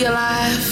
be alive.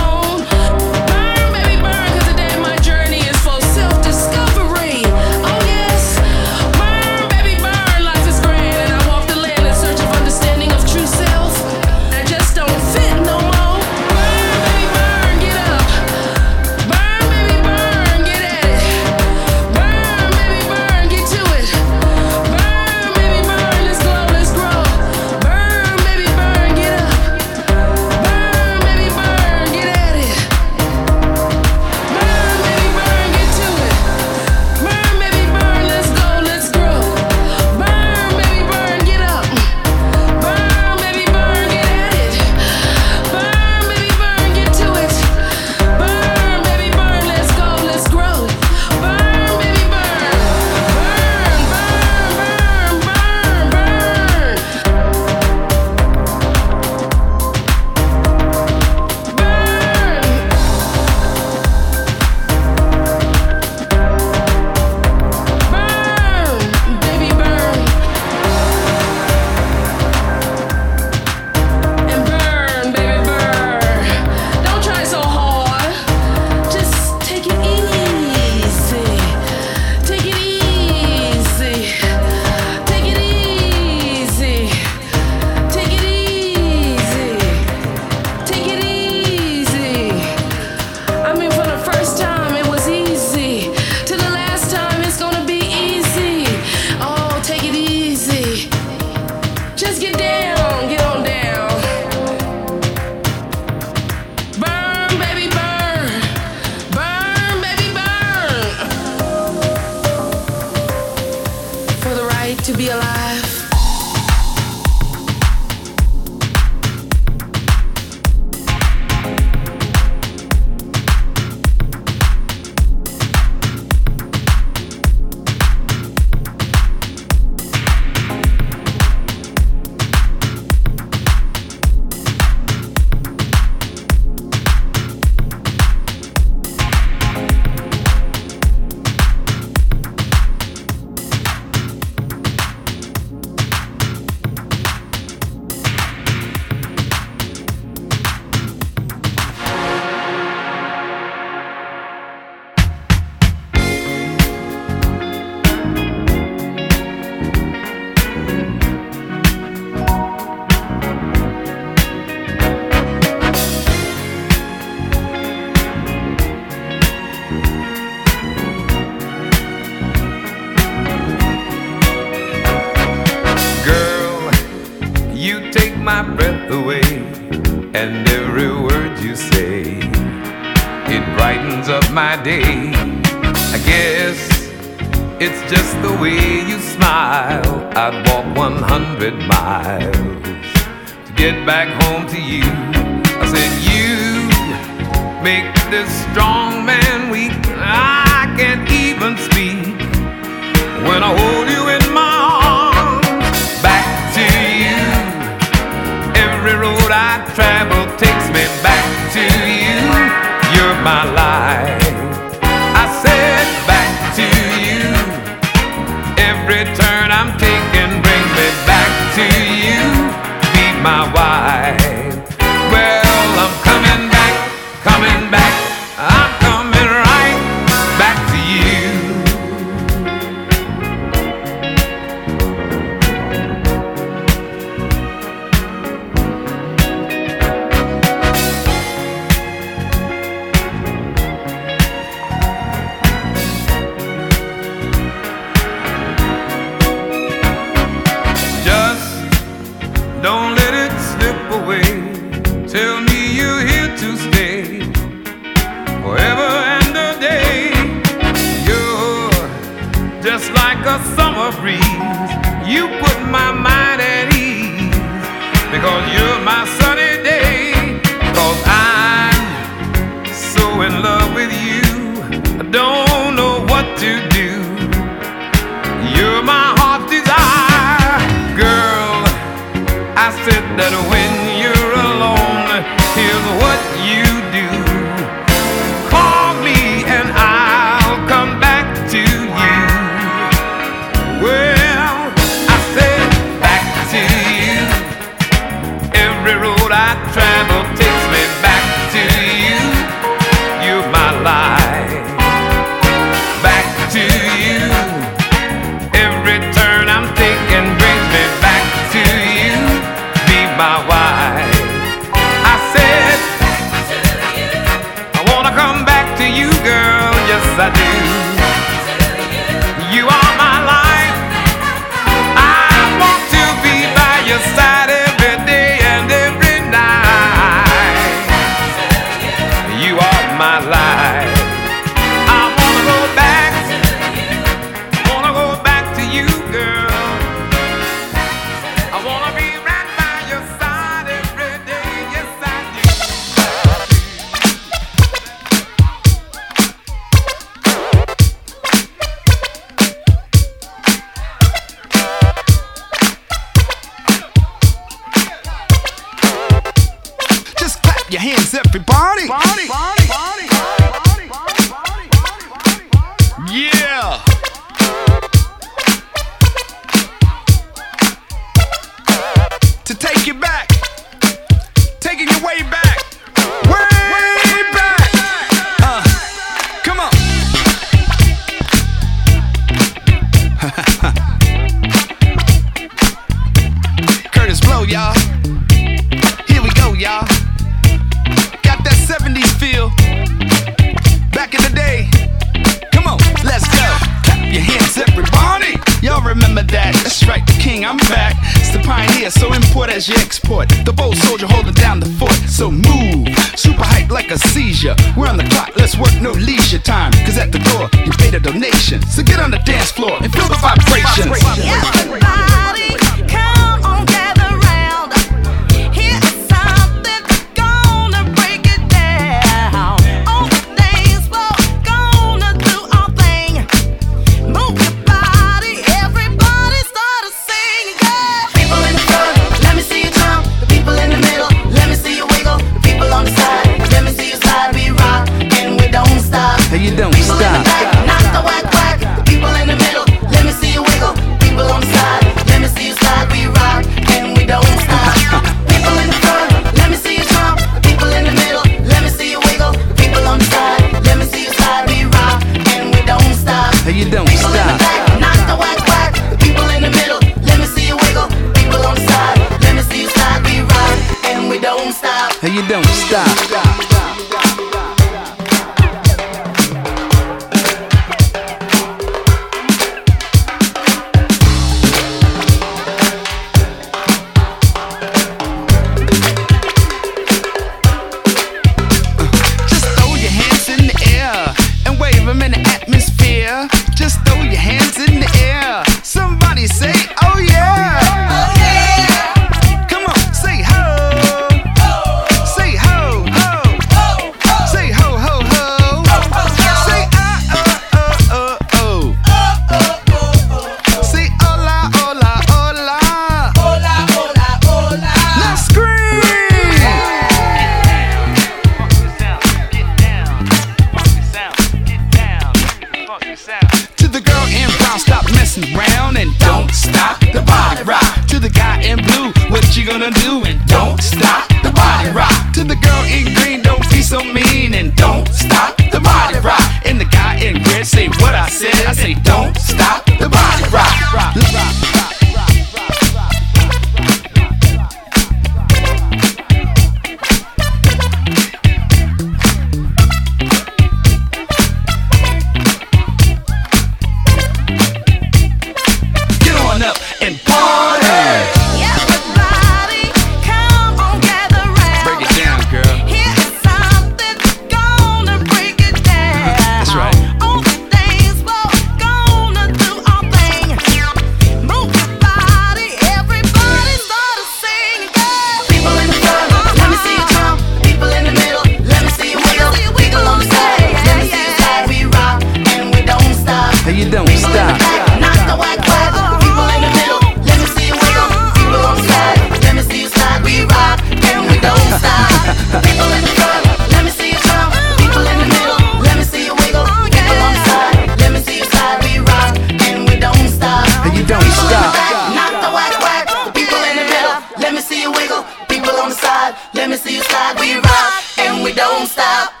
Stop.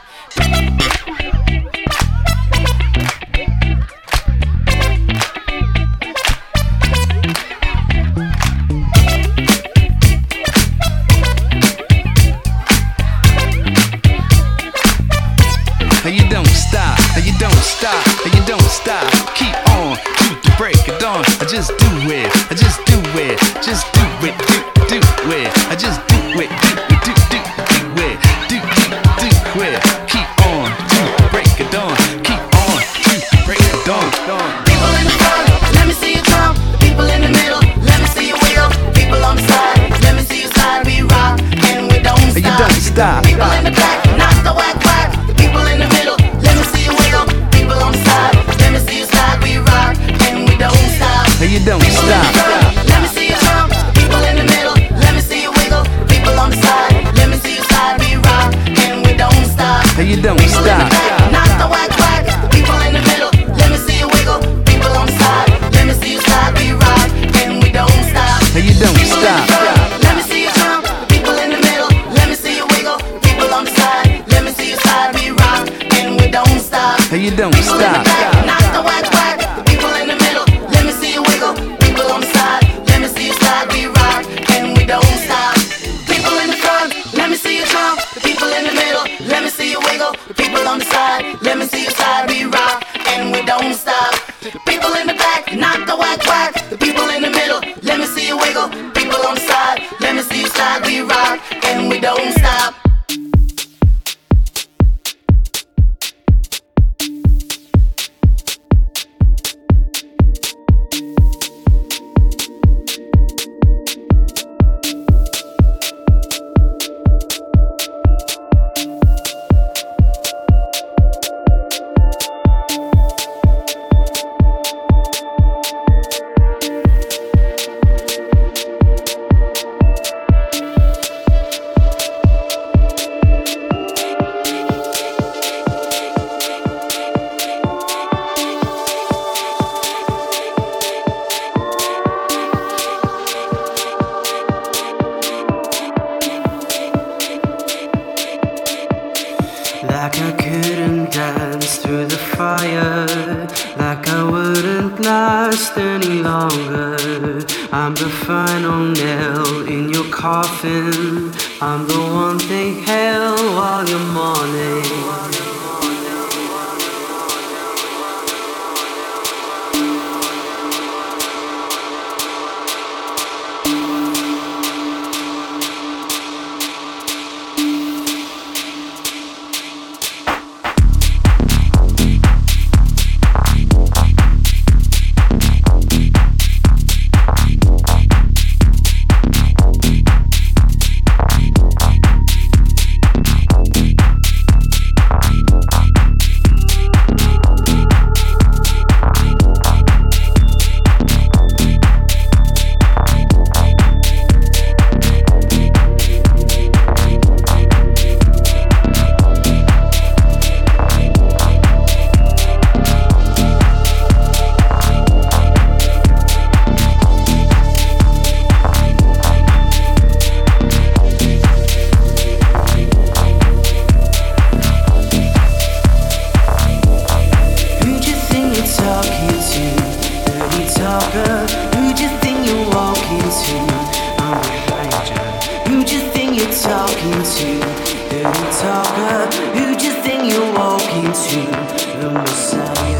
Who do you think you walk into? The Messiah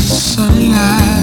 sunlight.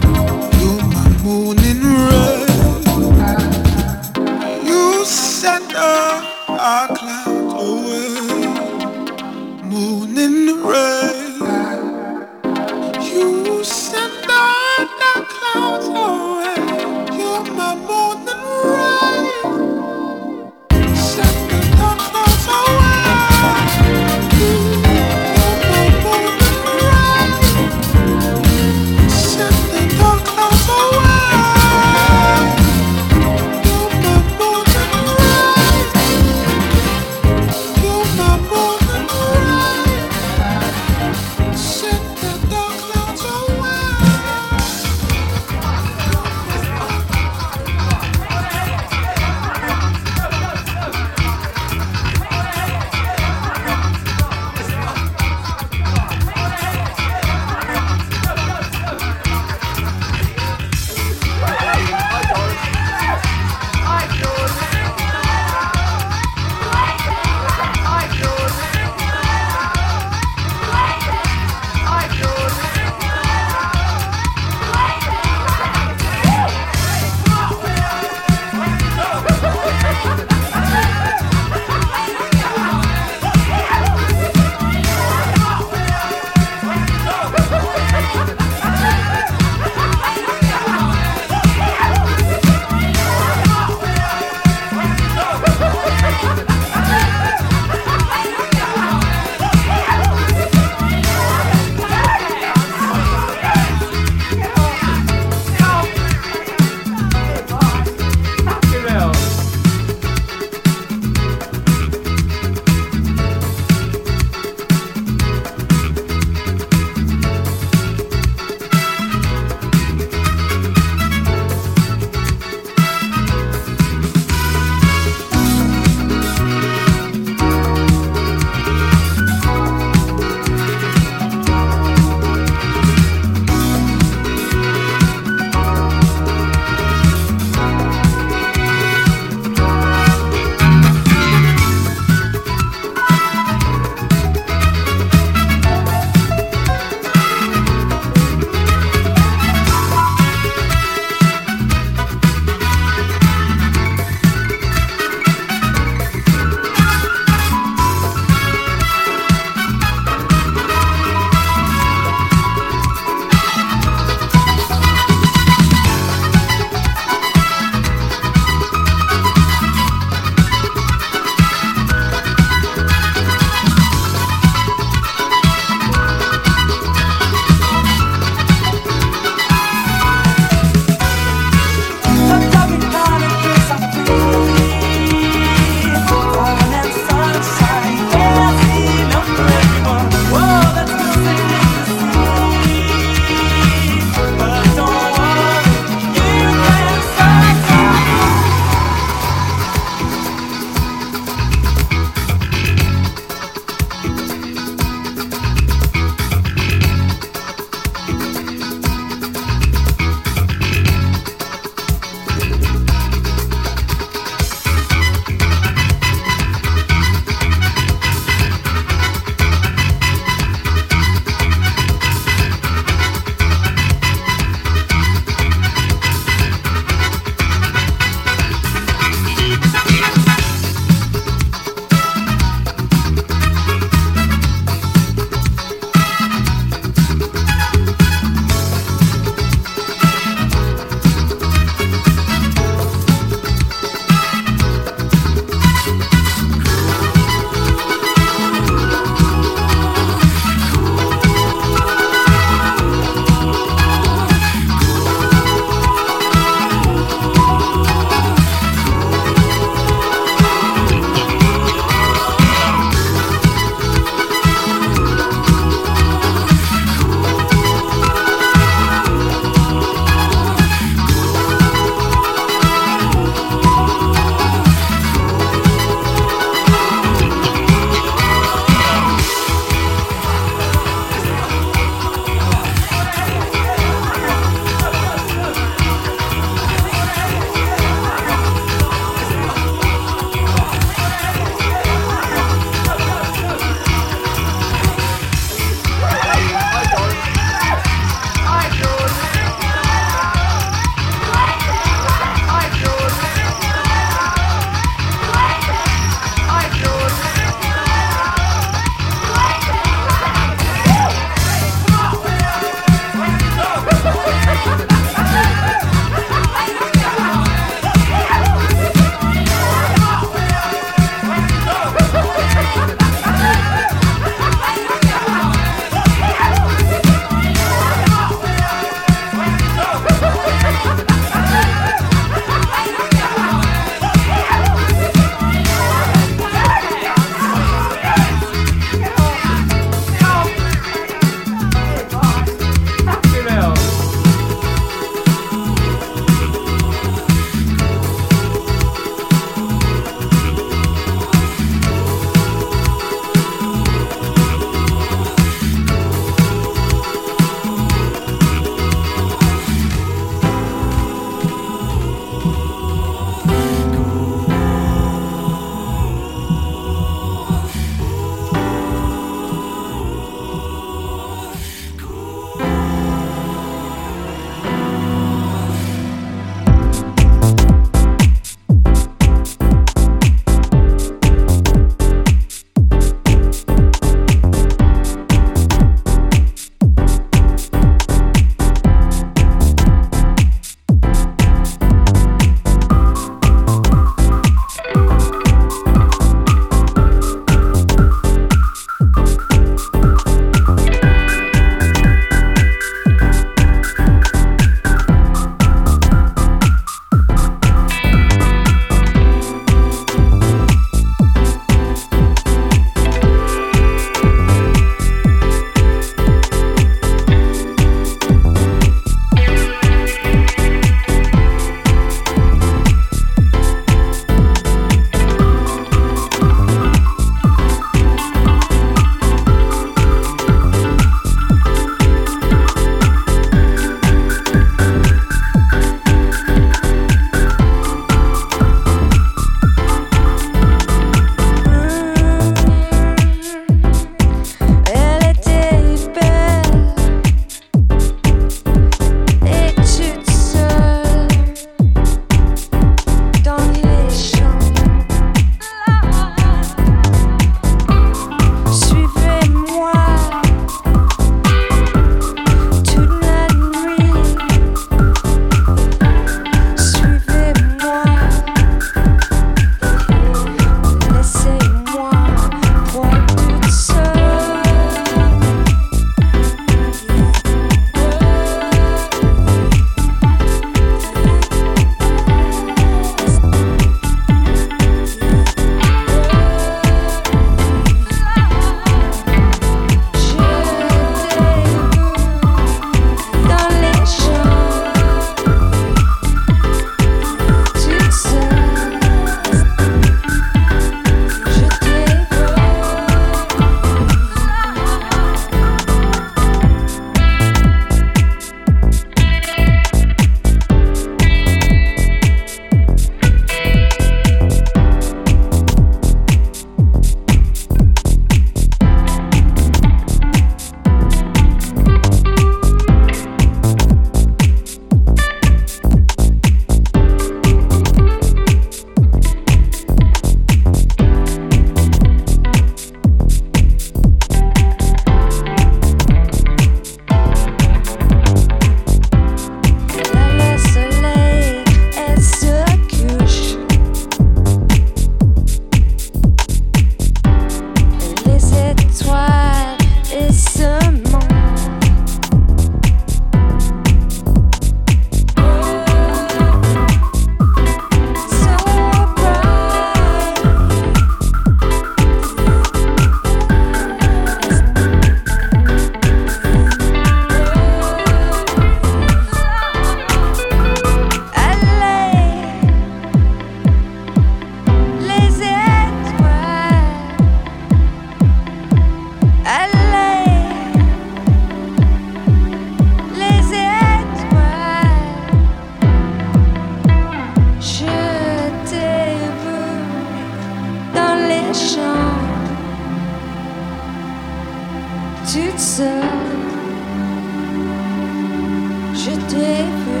Je t'ai vu.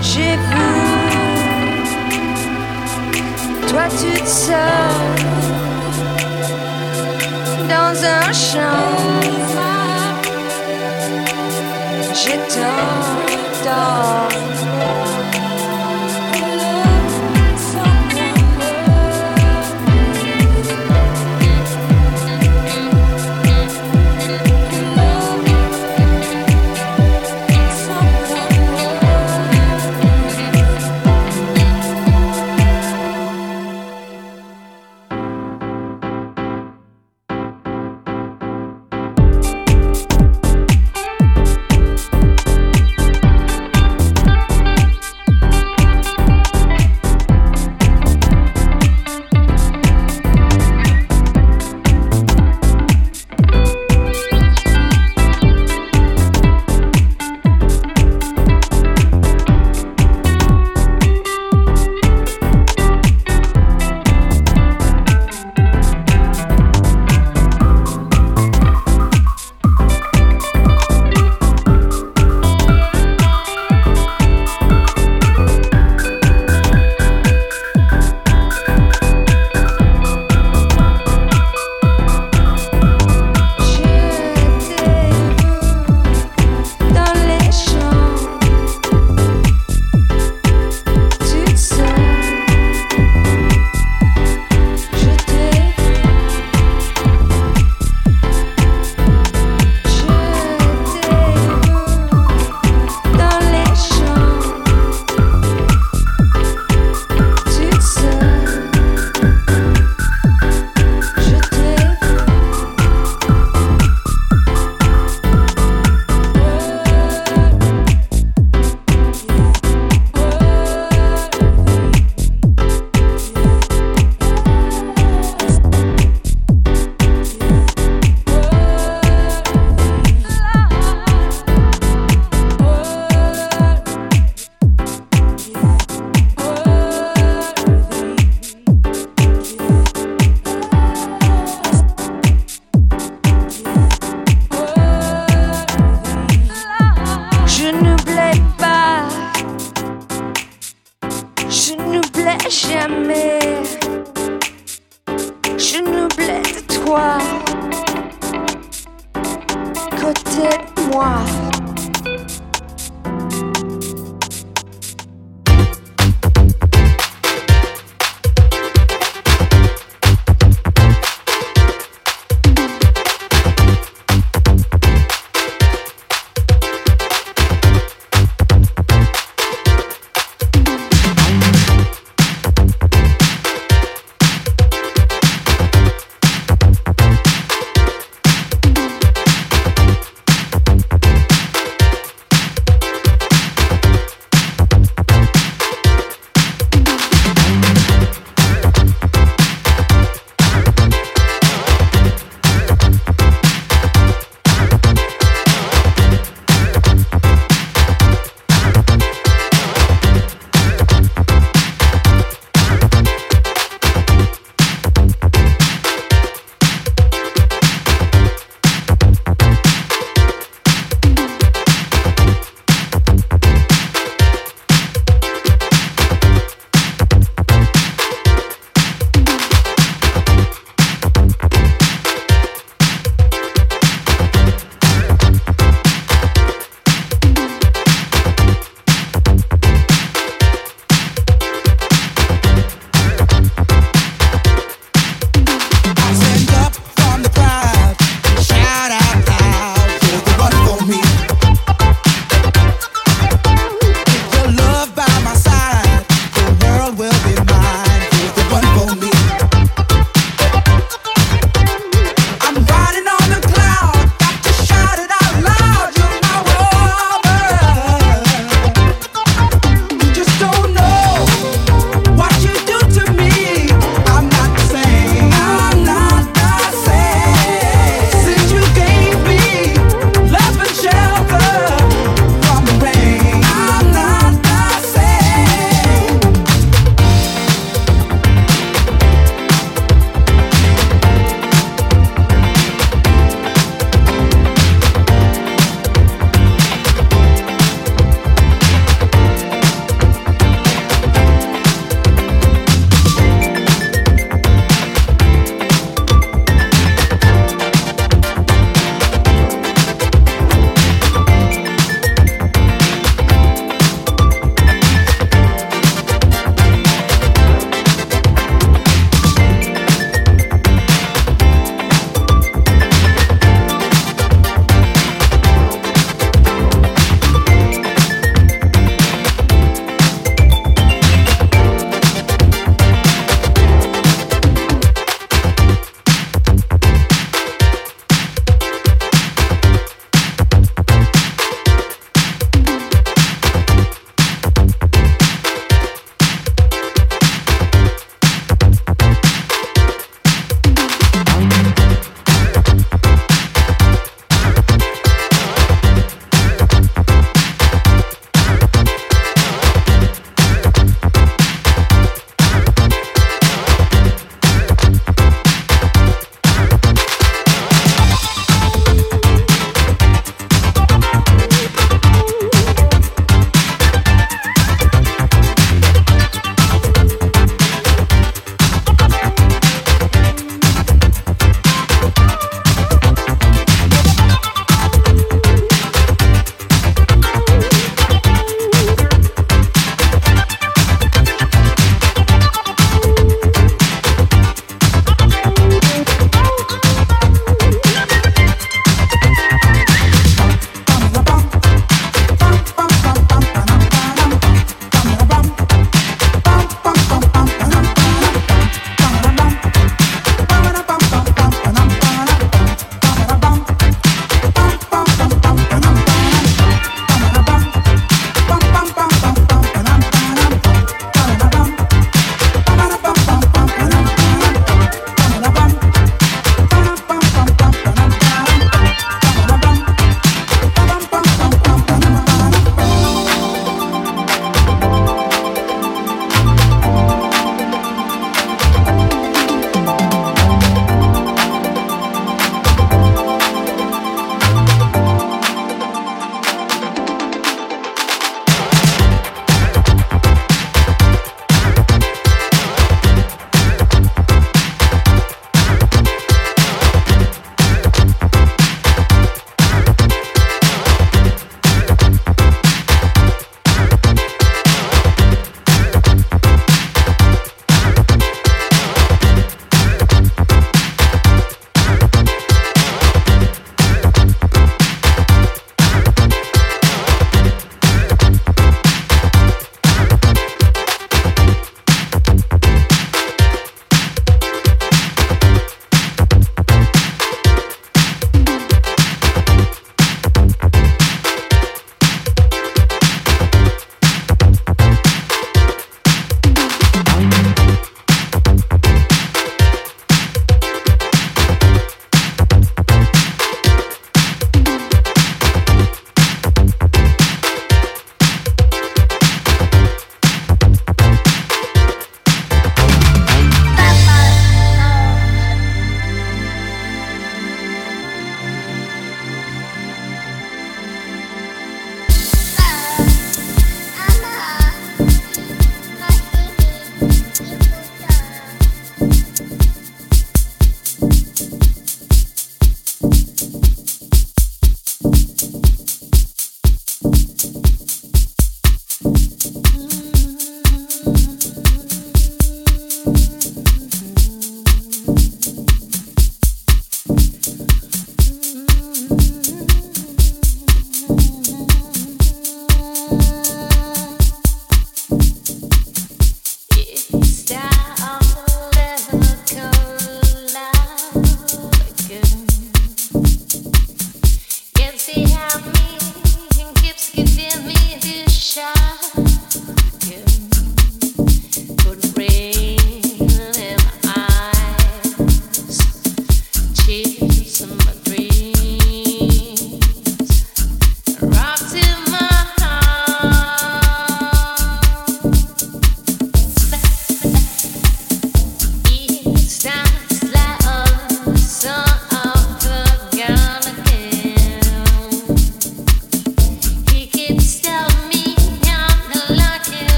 J'ai vu. Toi toute seule. Dans un champ. Je t'entends.